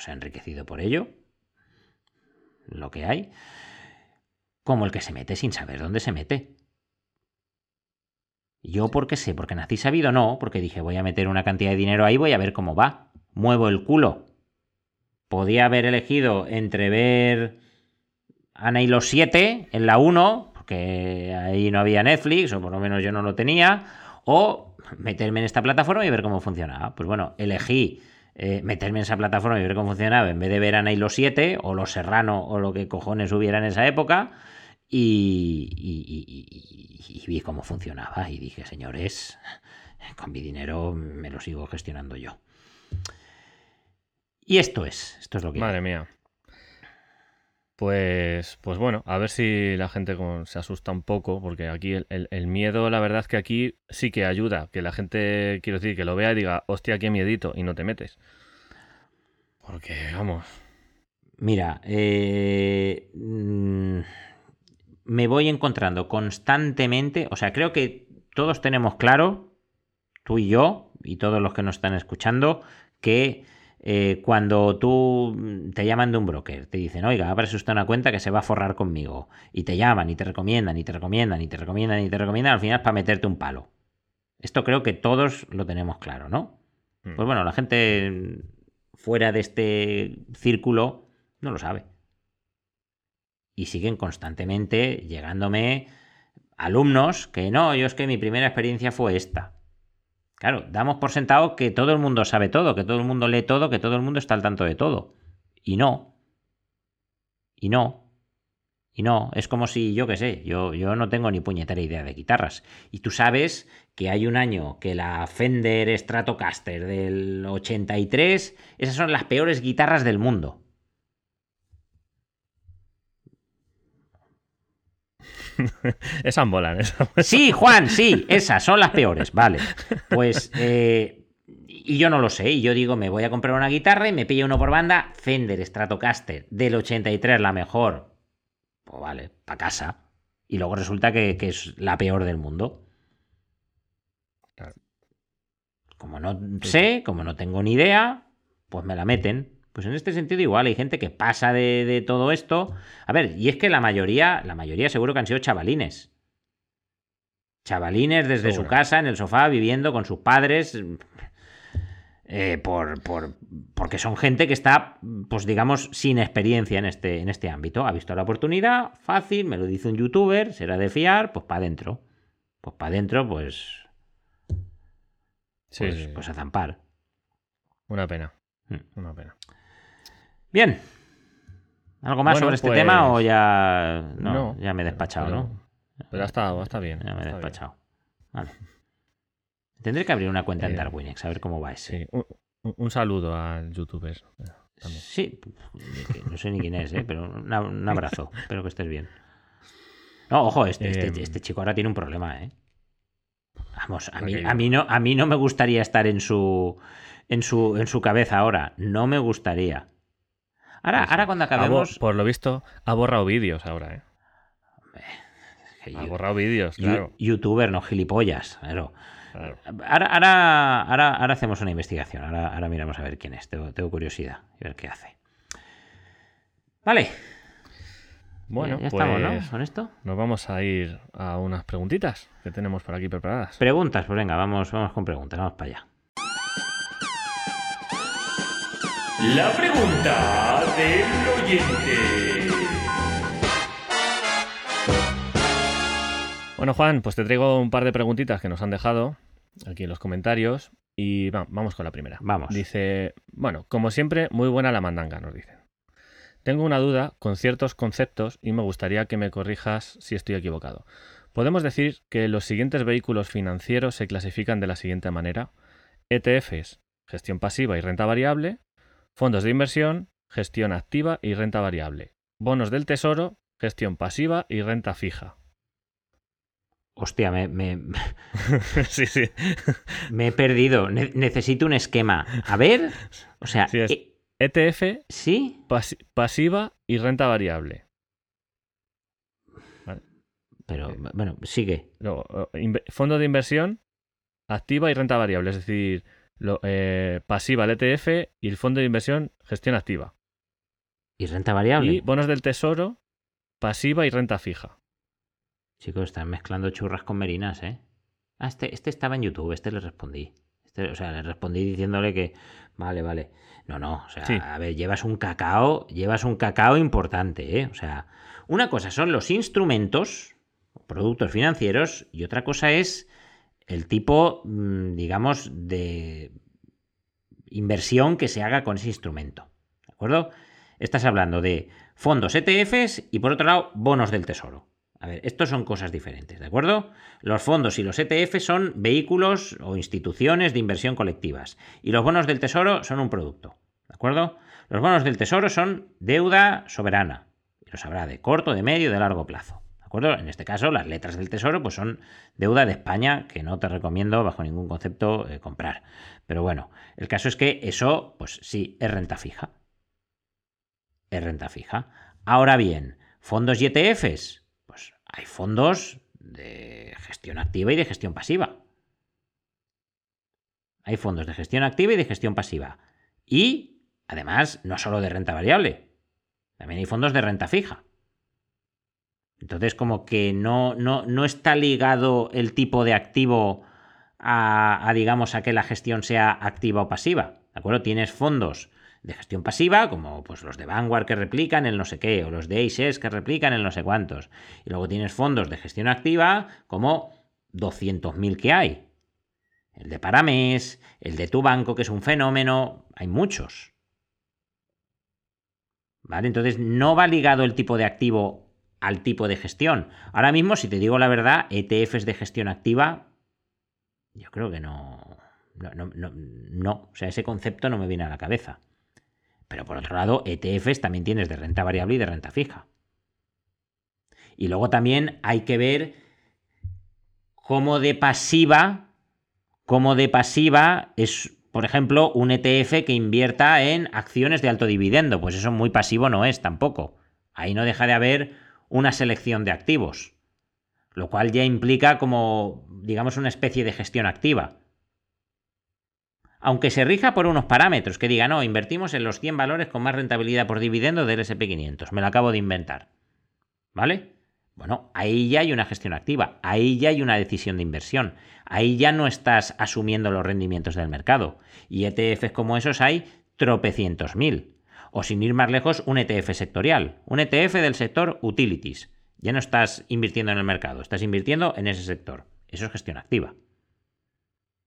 pues, se ha enriquecido por ello, lo que hay, como el que se mete sin saber dónde se mete. Yo porque sé, porque nací sabido no, porque dije voy a meter una cantidad de dinero ahí, voy a ver cómo va. Muevo el culo. Podía haber elegido entre ver Ana y los siete en la 1, que ahí no había Netflix, o por lo menos yo no lo tenía, o meterme en esta plataforma y ver cómo funcionaba. Pues bueno, elegí eh, meterme en esa plataforma y ver cómo funcionaba en vez de ver a los 7 o Los Serrano o lo que cojones hubiera en esa época y, y, vi cómo funcionaba y dije, señores, con mi dinero me lo sigo gestionando yo. Y esto es, esto es lo que... Madre mía. Pues, pues bueno, a ver si la gente se asusta un poco, porque aquí el, miedo, la verdad es que aquí sí que ayuda, que la gente, quiero decir, que lo vea y diga, hostia, qué miedito, y no te metes. Porque, vamos. Mira, eh, mm, me voy encontrando constantemente, o sea, creo que todos tenemos claro, tú y yo, y todos los que nos están escuchando, que eh, cuando tú te llaman de un broker, te dicen, oiga, abres usted una cuenta que se va a forrar conmigo, y te llaman y te recomiendan y te recomiendan y te recomiendan y te recomiendan, al final es para meterte un palo. Esto creo que todos lo tenemos claro, ¿no? Hmm. Pues bueno, la gente fuera de este círculo no lo sabe. Y siguen constantemente llegándome alumnos que no, yo es que mi primera experiencia fue esta. Claro, damos por sentado que todo el mundo sabe todo, que todo el mundo lee todo, que todo el mundo está al tanto de todo. Y no. Y no. Y no. Es como si, yo qué sé, yo, yo no tengo ni puñetera idea de guitarras. Y tú sabes que hay un año que la Fender Stratocaster del 83, esas son las peores guitarras del mundo. esas molan, Sí, Juan, sí, esas son las peores, vale. Pues, eh, y yo no lo sé, y yo digo, me voy a comprar una guitarra y me pillo uno por banda, Fender Stratocaster del 83, la mejor. Pues vale, para casa. Y luego resulta que, es la peor del mundo. Como no sé, como no tengo ni idea, pues me la meten. Pues en este sentido igual hay gente que pasa de, todo esto. A ver, y es que la mayoría, la mayoría seguro que han sido chavalines. Chavalines desde su casa, en el sofá, viviendo con sus padres. Eh, por, por, porque son gente que está, pues digamos, sin experiencia en este, en este ámbito. Ha visto la oportunidad, fácil, me lo dice un youtuber, será de fiar, pues para adentro. Pues para adentro, pues. Pues, pues a zampar. Una pena. Hmm. Una pena. Bien. ¿Algo más sobre este tema o pues, ya, no, ya me he despachado, ¿no? Pero está, está bien. Ya me he despachado. Vale. Tendré que abrir una cuenta en eh, Darwinex, a ver cómo va ese. Sí. Un, saludo al youtuber. Eh, sí, no sé ni quién es, ¿eh? pero un abrazo. Espero que estés bien. No, ojo, este, este, eh, este, chico ahora tiene un problema, ¿eh? Vamos, a mí, a mí, no, a mí no me gustaría estar en su, en su, en su cabeza ahora. No me gustaría. Ahora, ahora cuando acabemos. por lo visto, ha borrado vídeos ahora, ¿eh? ha borrado vídeos, claro. Youtuber, no gilipollas, claro. Ahora, ahora, ahora, hacemos una investigación. Ahora, ahora miramos a ver quién es. Tengo, curiosidad y ver qué hace. Vale. Bueno, ya, estamos, ¿no? pues Con esto. Nos vamos a ir a unas preguntitas que tenemos por aquí preparadas. Preguntas, pues venga, vamos, vamos con preguntas, vamos para allá. La pregunta del oyente. Bueno, Juan, pues te traigo un par de preguntitas que nos han dejado aquí en los comentarios y va- vamos con la primera. Vamos. Dice, bueno, como siempre, muy buena la mandanga, nos dice. Tengo una duda con ciertos conceptos y me gustaría que me corrijas si estoy equivocado. Podemos decir que los siguientes vehículos financieros se clasifican de la siguiente manera. ETFs, gestión pasiva y renta variable. Fondos de inversión, gestión activa y renta variable. Bonos del tesoro, gestión pasiva y renta fija. Hostia, me, me- sí, sí. me he perdido. Ne- necesito un esquema. A ver, o sea, Sí, es- eh, ETF, ¿sí? pasi- pasiva y renta variable. Pero Eh. bueno, sigue. Luego, eh, fondo de inversión, activa y renta variable. Es decir, lo- eh, pasiva el ETF y el fondo de inversión, gestión activa. ¿Y renta variable? Y bonos del tesoro, pasiva y renta fija. Chicos, están mezclando churras con merinas, ¿eh? Ah, este, este estaba en YouTube, este le respondí. Este, o sea, le respondí diciéndole que. Vale, vale. No, no. O sea, Sí. a ver, llevas un cacao, llevas un cacao importante, ¿eh? O sea, una cosa son los instrumentos, productos financieros, y otra cosa es el tipo, mm, digamos, de inversión que se haga con ese instrumento. ¿De acuerdo? Estás hablando de fondos ETFs y por otro lado, bonos del tesoro. A ver, estos son cosas diferentes, ¿de acuerdo? Los fondos y los ETF son vehículos o instituciones de inversión colectivas. Y los bonos del tesoro son un producto, ¿de acuerdo? Los bonos del tesoro son deuda soberana. Y lo sabrá de corto, de medio, de largo plazo. En este caso, las letras del tesoro pues son deuda de España que no te recomiendo bajo ningún concepto eh, comprar. Pero bueno, el caso es que eso, pues sí, es renta fija. Es renta fija. Ahora bien, fondos y ETFs, pues hay fondos de gestión activa y de gestión pasiva. Hay fondos de gestión activa y de gestión pasiva. Y, además, no solo de renta variable, también hay fondos de renta fija. Entonces, como que no, no, no está ligado el tipo de activo a, digamos, a que la gestión sea activa o pasiva. ¿De acuerdo? Tienes fondos de gestión pasiva, como pues los de Vanguard que replican el no sé qué, o los de ACES que replican el no sé cuántos. Y luego tienes fondos de gestión activa, como 200.000 que hay. El de Paramés, el de tu banco, que es un fenómeno, hay muchos. ¿Vale? Entonces no va ligado el tipo de activo al tipo de gestión. Ahora mismo, si te digo la verdad, ETFs de gestión activa, yo creo que no. No, no, no, no. O sea, ese concepto no me viene a la cabeza. Pero por otro lado, ETFs también tienes de renta variable y de renta fija. Y luego también hay que ver cómo de pasiva, cómo de pasiva es, por ejemplo, un ETF que invierta en acciones de alto dividendo. Pues eso muy pasivo no es tampoco. Ahí no deja de haber una selección de activos. Lo cual ya implica como, digamos, una especie de gestión activa aunque se rija por unos parámetros que diga, no, invertimos en los 100 valores con más rentabilidad por dividendo del SP500. Me lo acabo de inventar. ¿Vale? Bueno, ahí ya hay una gestión activa, ahí ya hay una decisión de inversión, ahí ya no estás asumiendo los rendimientos del mercado. Y ETFs como esos hay tropecientos mil. O sin ir más lejos, un ETF sectorial, un ETF del sector utilities. Ya no estás invirtiendo en el mercado, estás invirtiendo en ese sector. Eso es gestión activa.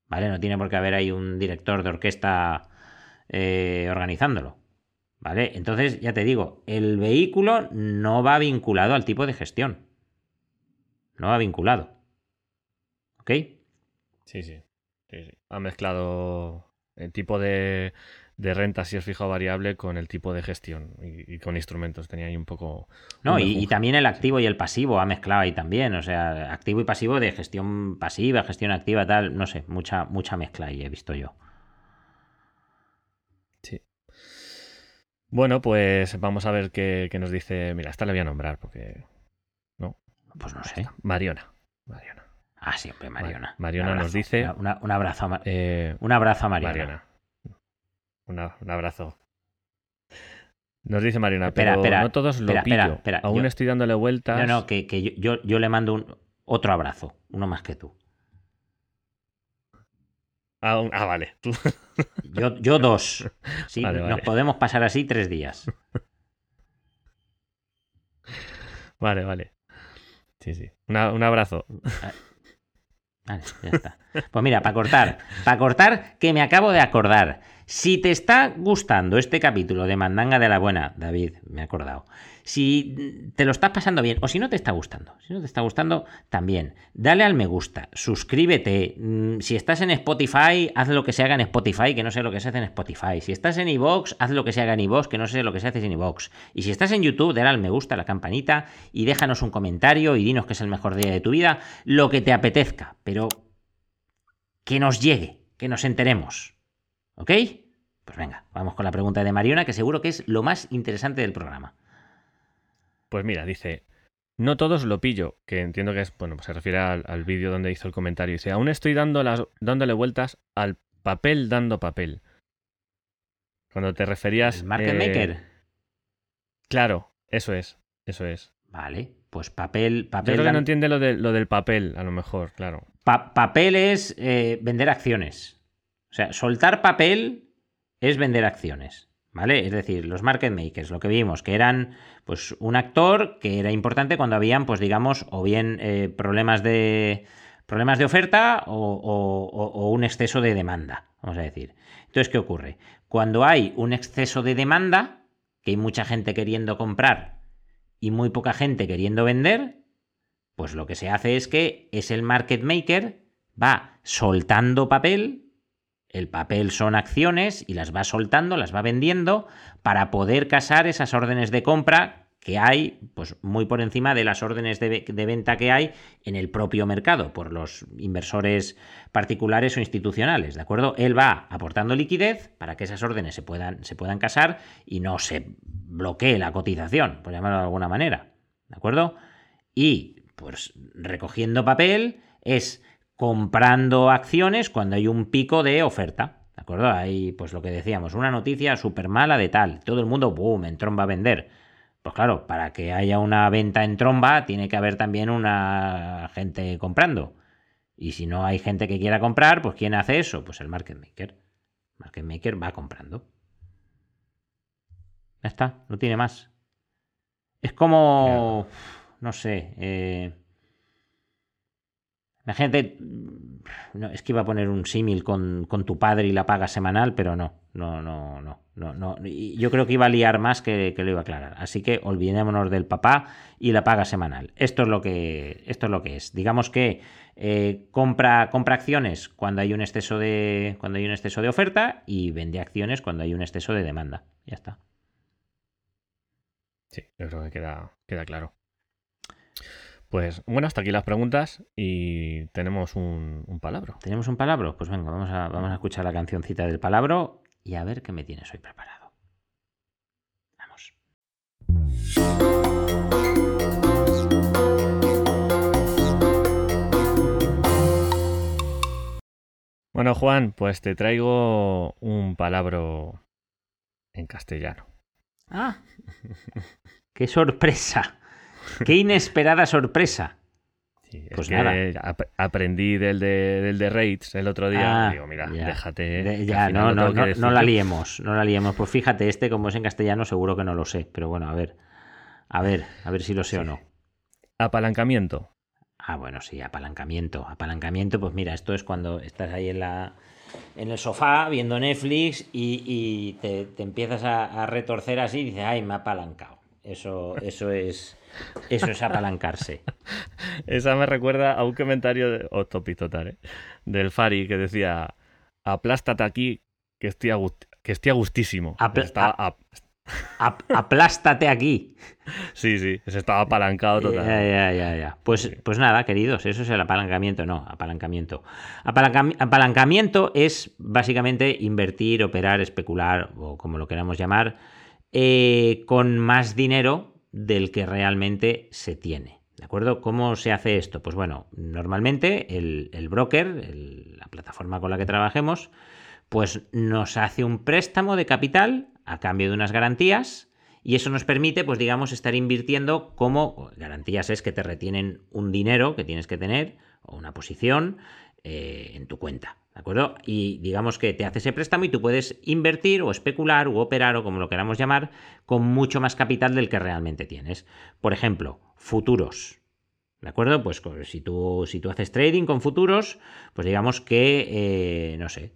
¿Vale? No tiene por qué haber ahí un director de orquesta eh, organizándolo. ¿Vale? Entonces, ya te digo, el vehículo no va vinculado al tipo de gestión. No va vinculado. ¿Ok? Sí, sí. sí, sí. Ha mezclado el tipo de, de renta, si es fijo o variable, con el tipo de gestión y, y con instrumentos. Tenía ahí un poco. No, un y, también el activo y el pasivo ha mezclado ahí también. O sea, activo y pasivo de gestión pasiva, gestión activa, tal. No sé, mucha, mucha mezcla ahí he visto yo. Sí. Bueno, pues vamos a ver qué, qué nos dice. Mira, esta le voy a nombrar porque. No. Pues no sé. Mariona. Mariona. Ah, siempre Mariona. Mariona nos dice- una- un abrazo a, Eh, un abrazo a Mariona. Mariona. Una- un abrazo. Nos dice Marina, pero no todos lo pillo. Aún estoy dándole vueltas. No, no, que, yo, yo, le mando un, otro abrazo, uno más que tú. Ah, ah vale. Yo, yo dos. Sí, nos podemos pasar así tres días. Vale, vale. Sí, sí. un abrazo. Ah, vale, ya está. Pues mira, para cortar, para cortar, que me acabo de acordar. Si te está gustando este capítulo de Mandanga de la Buena, David, me he acordado. Si te lo estás pasando bien o si no te está gustando, si no te está gustando, también. Dale al me gusta, suscríbete. Mm, si estás en Spotify, haz lo que se haga en Spotify, que no sé lo que se hace en Spotify. Si estás en iVoox, haz lo que se haga en iVoox, que no sé lo que se hace en iVoox. Y si estás en YouTube, dale al me gusta, la campanita y déjanos un comentario y dinos que es el mejor día de tu vida, lo que te apetezca, pero que nos llegue, que nos enteremos. ¿Ok? Pues venga, vamos con la pregunta de Mariona, que seguro que es lo más interesante del programa. Pues mira, dice, no todos lo pillo, que entiendo que es, bueno, se refiere al, vídeo donde hizo el comentario. Dice, aún estoy dando las, dándole vueltas al papel dando papel. Cuando te referías... ¿El market eh, maker? Claro, eso es, eso es. Vale, pues papel... papel Yo creo que no entiende lo, de, lo del papel, a lo mejor, claro. papel es eh, vender acciones. O sea, soltar papel es vender acciones. ¿Vale? Es decir, los market makers, lo que vimos, que eran pues un actor que era importante cuando habían, pues digamos, o bien eh, problemas de problemas de oferta o, un exceso de demanda, vamos a decir. Entonces, ¿qué ocurre? Cuando hay un exceso de demanda, que hay mucha gente queriendo comprar y muy poca gente queriendo vender, pues lo que se hace es que es el market maker va soltando papel el papel son acciones y las va soltando, las va vendiendo para poder casar esas órdenes de compra que hay, pues muy por encima de las órdenes de, venta que hay en el propio mercado por los inversores particulares o institucionales, ¿de acuerdo? Él va aportando liquidez para que esas órdenes se puedan, se puedan casar y no se bloquee la cotización, por llamarlo de alguna manera, ¿de acuerdo? Y pues recogiendo papel es comprando acciones cuando hay un pico de oferta. ¿De acuerdo? Hay, pues lo que decíamos, una noticia súper mala de tal. Todo el mundo, boom, en tromba a vender. Pues claro, para que haya una venta en tromba, tiene que haber también una gente comprando. Y si no hay gente que quiera comprar, pues ¿quién hace eso? Pues el market maker. El market maker va comprando. Ya está, no tiene más. Es como. No sé. Eh, Imagínate, no, es que iba a poner un símil con, tu padre y la paga semanal, pero no, no, no, no, no, no. Yo creo que iba a liar más que, que lo iba a aclarar. Así que olvidémonos del papá y la paga semanal. Esto es lo que, esto es, lo que es. Digamos que eh, compra, compra acciones cuando hay un exceso de. cuando hay un exceso de oferta y vende acciones cuando hay un exceso de demanda. Ya está. Sí, yo creo que queda, queda claro. Pues bueno, hasta aquí las preguntas y tenemos un, palabro. ¿Tenemos un palabro? Pues venga, vamos a, vamos a escuchar la cancioncita del palabro y a ver qué me tienes hoy preparado. Vamos. Bueno, Juan, pues te traigo un palabra en castellano. ¡Ah! ¡Qué sorpresa! ¡Qué inesperada sorpresa! pues nada. aprendí del de, del de Raids el otro día. Ah, digo, mira, déjate. ya, no, no, no, la liemos, no la liemos. Pues fíjate, este, como es en castellano, seguro que no lo sé. Pero bueno, a ver. A ver, a ver si lo sé o no. Apalancamiento. Ah, bueno, sí, apalancamiento. Apalancamiento, pues mira, esto es cuando estás ahí en la. En el sofá viendo Netflix y, te, empiezas a, a retorcer así y dices, ay, me ha apalancado. Eso, eso es eso es apalancarse. Esa me recuerda a un comentario de, total, ¿eh? del Fari que decía: Aplástate aquí, que estoy, que estoy a gustísimo. aplástate aquí. Sí, sí, se estaba apalancado total. Ya, ya, ya, Pues, pues nada, queridos, eso es el apalancamiento, no, apalancamiento. apalancamiento es básicamente invertir, operar, especular, o como lo queramos llamar, eh, con más dinero del que realmente se tiene. ¿De acuerdo? ¿Cómo se hace esto? Pues bueno, normalmente el, broker, la plataforma con la que trabajemos, pues nos hace un préstamo de capital a cambio de unas garantías y eso nos permite, pues digamos, estar invirtiendo como garantías es que te retienen un dinero que tienes que tener o una posición eh, en tu cuenta. ¿De acuerdo? Y digamos que te hace ese préstamo y tú puedes invertir o especular o operar o como lo queramos llamar con mucho más capital del que realmente tienes. Por ejemplo, futuros. ¿De acuerdo? Pues si tú, si tú haces trading con futuros, pues digamos que, eh, no sé,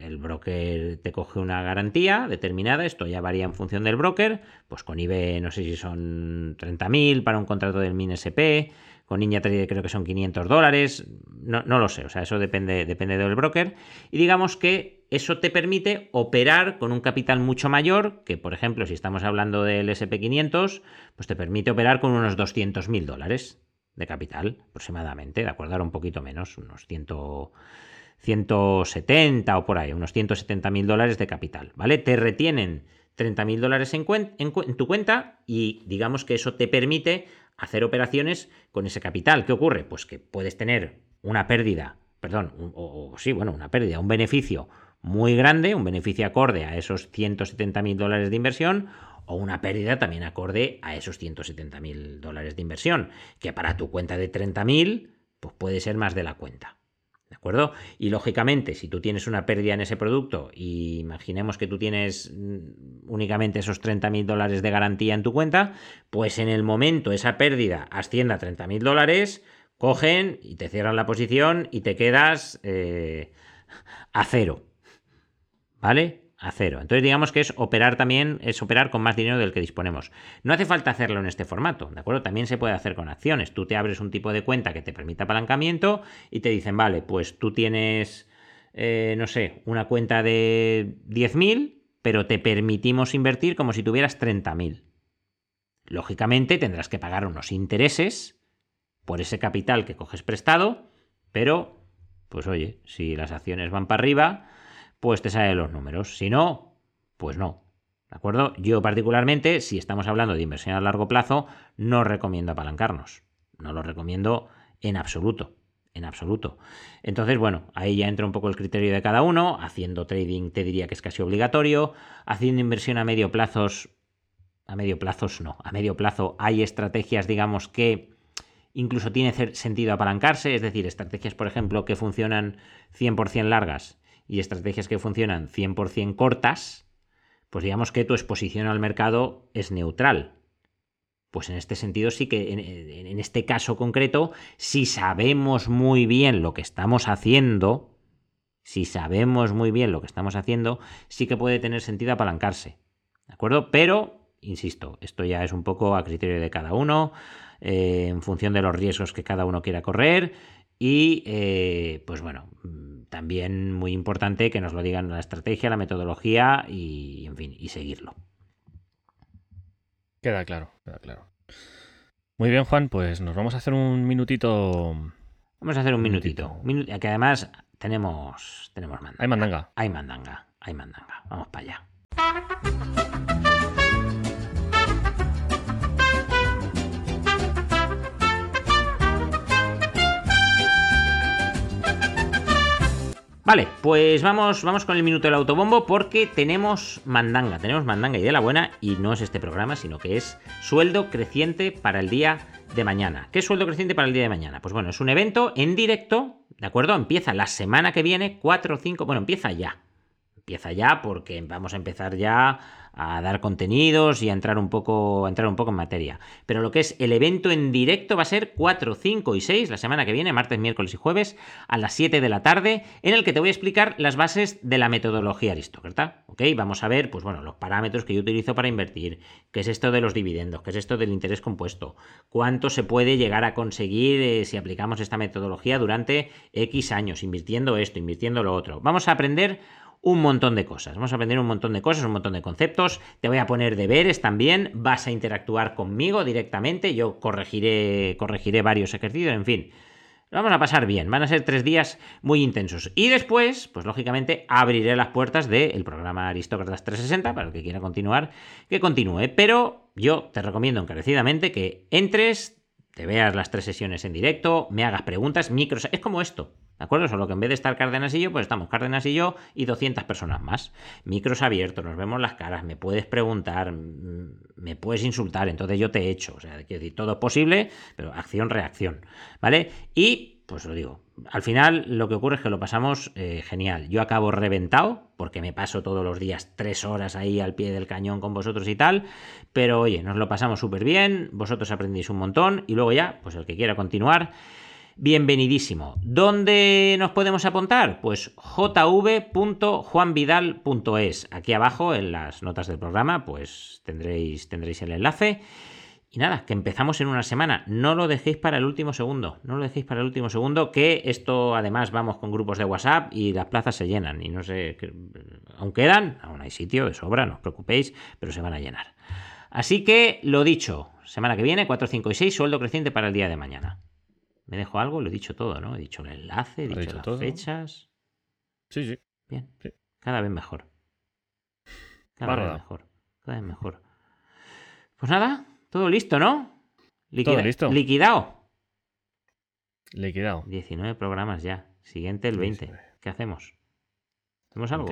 el broker te coge una garantía determinada, esto ya varía en función del broker, pues con IBE no sé si son 30.000 para un contrato del MINSP, con Ninja Trader creo que son 500 dólares, no, no, lo sé, o sea, eso depende, depende del broker, y digamos que eso te permite operar con un capital mucho mayor, que por ejemplo, si estamos hablando del SP500, pues te permite operar con unos 200.000 dólares de capital, aproximadamente, de acuerdo, un poquito menos, unos 170 o por ahí, unos 170 mil dólares de capital, ¿vale? Te retienen 30 mil dólares en, tu cuenta y digamos que eso te permite hacer operaciones con ese capital. ¿Qué ocurre? Pues que puedes tener una pérdida, perdón, o, sí, bueno, una pérdida, un beneficio muy grande, un beneficio acorde a esos 170 mil dólares de inversión, o una pérdida también acorde a esos 170 mil dólares de inversión, que para tu cuenta de 30 mil, pues puede ser más de la cuenta. ¿De acuerdo? Y lógicamente, si tú tienes una pérdida en ese producto y imaginemos que tú tienes mm, únicamente esos 30 mil dólares de garantía en tu cuenta, pues en el momento esa pérdida ascienda a 30 mil dólares, cogen y te cierran la posición y te quedas eh, a cero. ¿Vale? A cero. Entonces digamos que es operar también, es operar con más dinero del que disponemos. No hace falta hacerlo en este formato, ¿de acuerdo? También se puede hacer con acciones. Tú te abres un tipo de cuenta que te permita apalancamiento y te dicen, vale, pues tú tienes, eh, no sé, una cuenta de 10.000, pero te permitimos invertir como si tuvieras 30.000. Lógicamente tendrás que pagar unos intereses por ese capital que coges prestado, pero, pues oye, si las acciones van para arriba, pues te salen los números. Si no, pues no. ¿De acuerdo? Yo particularmente, si estamos hablando de inversión a largo plazo, no recomiendo apalancarnos. No lo recomiendo en absoluto. En absoluto. Entonces, bueno, ahí ya entra un poco el criterio de cada uno. Haciendo trading te diría que es casi obligatorio. Haciendo inversión a medio plazos. A medio plazos no. A medio plazo hay estrategias, digamos, que incluso tiene sentido apalancarse. Es decir, estrategias, por ejemplo, que funcionan 100% largas y estrategias que funcionan 100% cortas, pues digamos que tu exposición al mercado es neutral. Pues en este sentido sí que, en, este caso concreto, si sabemos muy bien lo que estamos haciendo, si sabemos muy bien lo que estamos haciendo, sí que puede tener sentido apalancarse. ¿De acuerdo? Pero, insisto, esto ya es un poco a criterio de cada uno, eh, en función de los riesgos que cada uno quiera correr. Y, eh, pues bueno, también muy importante que nos lo digan la estrategia, la metodología y, en fin, y seguirlo. Queda claro, queda claro. Muy bien, Juan, pues nos vamos a hacer un minutito. Vamos a hacer un minutito. que además tenemos, tenemos mandanga. Hay mandanga. Hay mandanga, hay mandanga. Vamos para allá. Vale, pues vamos, vamos con el minuto del autobombo porque tenemos mandanga, tenemos mandanga y de la buena y no es este programa, sino que es sueldo creciente para el día de mañana. ¿Qué es sueldo creciente para el día de mañana? Pues bueno, es un evento en directo, ¿de acuerdo? Empieza la semana que viene, 4 o 5, bueno, empieza ya. Empieza ya porque vamos a empezar ya a dar contenidos y a entrar un poco, a entrar un poco en materia. Pero lo que es el evento en directo va a ser 4, 5 y 6 la semana que viene, martes, miércoles y jueves, a las 7 de la tarde, en el que te voy a explicar las bases de la metodología aristócrata. ¿Ok? Vamos a ver, pues bueno, los parámetros que yo utilizo para invertir, qué es esto de los dividendos, qué es esto del interés compuesto, cuánto se puede llegar a conseguir eh, si aplicamos esta metodología durante X años, invirtiendo esto, invirtiendo lo otro. Vamos a aprender un montón de cosas. Vamos a aprender un montón de cosas, un montón de conceptos. Te voy a poner deberes también. Vas a interactuar conmigo directamente. Yo corregiré, corregiré varios ejercicios. En fin, vamos a pasar bien. Van a ser tres días muy intensos. Y después, pues lógicamente, abriré las puertas del programa Aristócratas 360 para el que quiera continuar, que continúe. Pero yo te recomiendo encarecidamente que entres, te veas las tres sesiones en directo, me hagas preguntas, micros. Es como esto. ¿De acuerdo? Solo que en vez de estar Cárdenas y yo, pues estamos Cárdenas y yo y 200 personas más. Micros abiertos, nos vemos las caras, me puedes preguntar, me puedes insultar, entonces yo te he hecho. O sea, quiero todo es posible, pero acción-reacción. ¿Vale? Y, pues lo digo, al final lo que ocurre es que lo pasamos eh, genial. Yo acabo reventado, porque me paso todos los días tres horas ahí al pie del cañón con vosotros y tal, pero oye, nos lo pasamos súper bien, vosotros aprendís un montón y luego ya, pues el que quiera continuar bienvenidísimo. ¿Dónde nos podemos apuntar? Pues jv.juanvidal.es. Aquí abajo en las notas del programa pues tendréis, tendréis el enlace. Y nada, que empezamos en una semana. No lo dejéis para el último segundo. No lo dejéis para el último segundo. Que esto además vamos con grupos de WhatsApp y las plazas se llenan. Y no sé, aún quedan, aún hay sitio de sobra, no os preocupéis, pero se van a llenar. Así que lo dicho, semana que viene, 4, 5 y 6, sueldo creciente para el día de mañana. ¿Me dejo algo? Lo he dicho todo, ¿no? He dicho el enlace, he dicho, las fechas. Sí, sí. Bien. Cada vez mejor. Cada vez mejor. Cada vez mejor. Pues nada, todo listo, ¿no? todo listo. Liquidado. Liquidado. 19 programas ya. Siguiente el 20. ¿Qué hacemos? ¿Hacemos algo?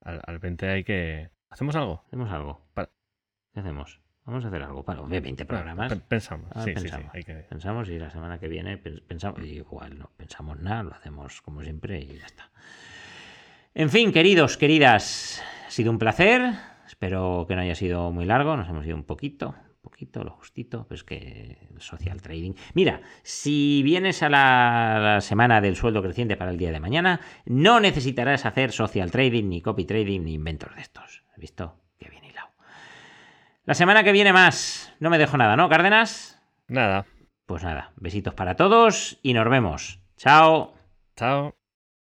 al, 20 hay que. ¿Hacemos algo? Hacemos algo. ¿Qué hacemos? Vamos a hacer algo. Bueno, 20 programas. Pensamos, ah, sí, pensamos. Sí, pensamos y la semana que viene pensamos, igual no pensamos nada, lo hacemos como siempre y ya está. En fin, queridos, queridas, ha sido un placer. Espero que no haya sido muy largo, nos hemos ido un poquito, un poquito, lo justito, pues que social trading. Mira, si vienes a la, semana del sueldo creciente para el día de mañana, no necesitarás hacer social trading, ni copy trading, ni inventos de estos. ¿Has visto? La semana que viene más. No me dejo nada, ¿no, Cárdenas? Nada. Pues nada, besitos para todos y nos vemos. Chao. Chao.